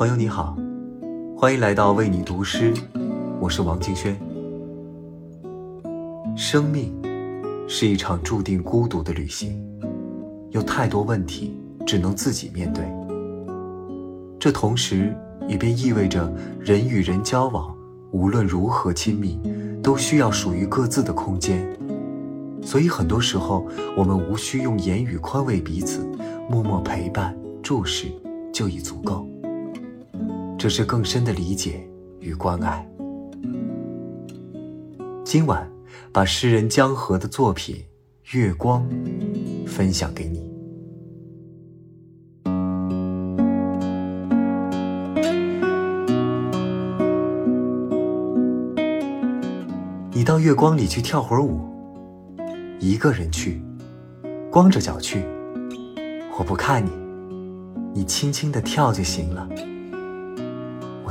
朋友你好，欢迎来到为你读诗，我是王敬轩。生命是一场注定孤独的旅行，有太多问题只能自己面对。这同时也便意味着人与人交往，无论如何亲密，都需要属于各自的空间。所以很多时候，我们无需用言语宽慰彼此，默默陪伴、注视就已足够。这是更深的理解与关爱。今晚，把诗人江河的作品《月光》分享给你。你到月光里去跳会儿舞，一个人去，光着脚去。我不看你，你轻轻的跳就行了。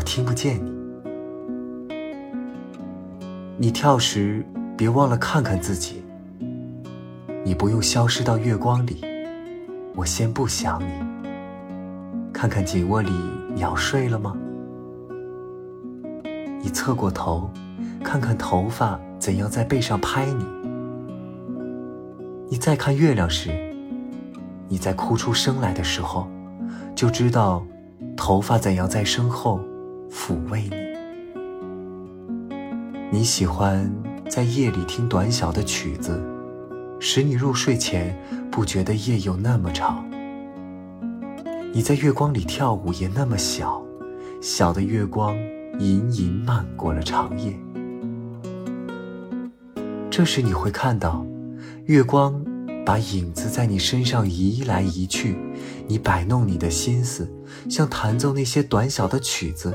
听不见你，你跳时别忘了看看自己。你不用消失到月光里，我先不想你。看看紧窝里鸟睡了吗？你侧过头，看看头发怎样在背上拍你。你再看月亮时，你在哭出声来的时候，就知道头发怎样在身后。抚慰你。你喜欢在夜里听短小的曲子，使你入睡前不觉得夜有那么长。你在月光里跳舞也那么小，小的月光隐隐漫过了长夜。这时你会看到，月光把影子在你身上移来移去，你摆弄你的心思，像弹奏那些短小的曲子。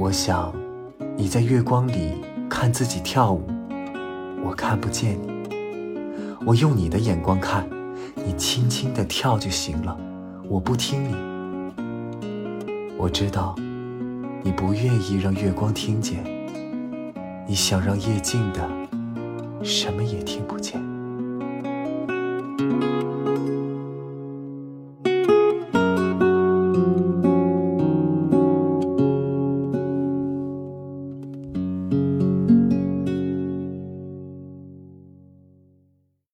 我想，你在月光里看自己跳舞，我看不见你。我用你的眼光看，你轻轻地跳就行了。我不听你，我知道，你不愿意让月光听见，你想让夜静的什么也听不见。